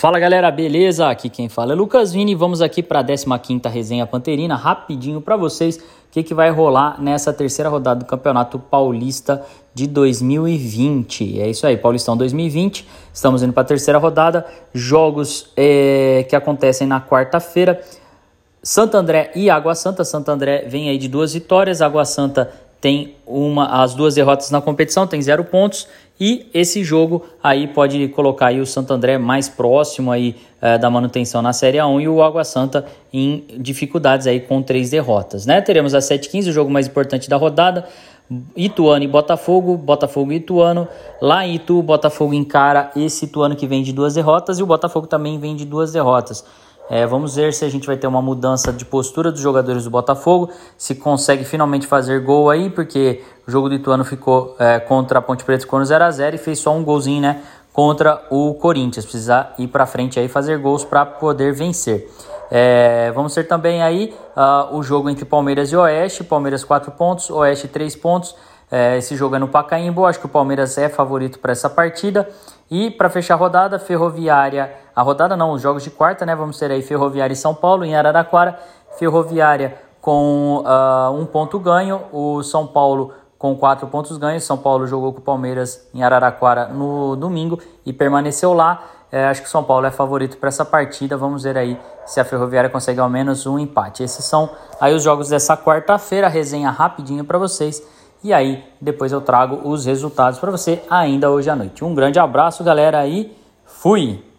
Fala galera, beleza? Aqui quem fala é Lucas Vini. Vamos aqui para a 15 Resenha Panterina, rapidinho para vocês o que, que vai rolar nessa terceira rodada do Campeonato Paulista de 2020. É isso aí, Paulistão 2020. Estamos indo para a terceira rodada. Jogos é, que acontecem na quarta-feira. Santo André e Água Santa. Santo André vem aí de duas vitórias. Água Santa tem uma, as duas derrotas na competição, tem zero pontos. E esse jogo aí pode colocar aí o Santo André mais próximo aí é, da manutenção na Série A1 e o Água Santa em dificuldades aí com três derrotas, né? Teremos a 7-15, o jogo mais importante da rodada. Ituano e Botafogo, Botafogo e Ituano. Lá em Itu, Botafogo encara esse Ituano que vem de duas derrotas e o Botafogo também vem de duas derrotas. É, vamos ver se a gente vai ter uma mudança de postura dos jogadores do Botafogo, se consegue finalmente fazer gol aí, porque o jogo do Ituano ficou é, contra a Ponte Preta ficou no 0x0 e fez só um golzinho, né? Contra o Corinthians. Precisa ir para frente aí fazer gols para poder vencer. É, vamos ter também aí uh, o jogo entre Palmeiras e Oeste. Palmeiras 4 pontos, Oeste 3 pontos. É, esse jogo é no Pacaembu, acho que o Palmeiras é favorito para essa partida. E para fechar a rodada, Ferroviária, a rodada não, os jogos de quarta, né? Vamos ter aí Ferroviária e São Paulo em Araraquara. Ferroviária com uh, um ponto ganho, o São Paulo com quatro pontos ganhos. São Paulo jogou com o Palmeiras em Araraquara no domingo e permaneceu lá. É, acho que o São Paulo é favorito para essa partida. Vamos ver aí se a Ferroviária consegue ao menos um empate. Esses são aí os jogos dessa quarta-feira. Resenha rapidinho para vocês. E aí, depois eu trago os resultados para você ainda hoje à noite. Um grande abraço, galera, e fui!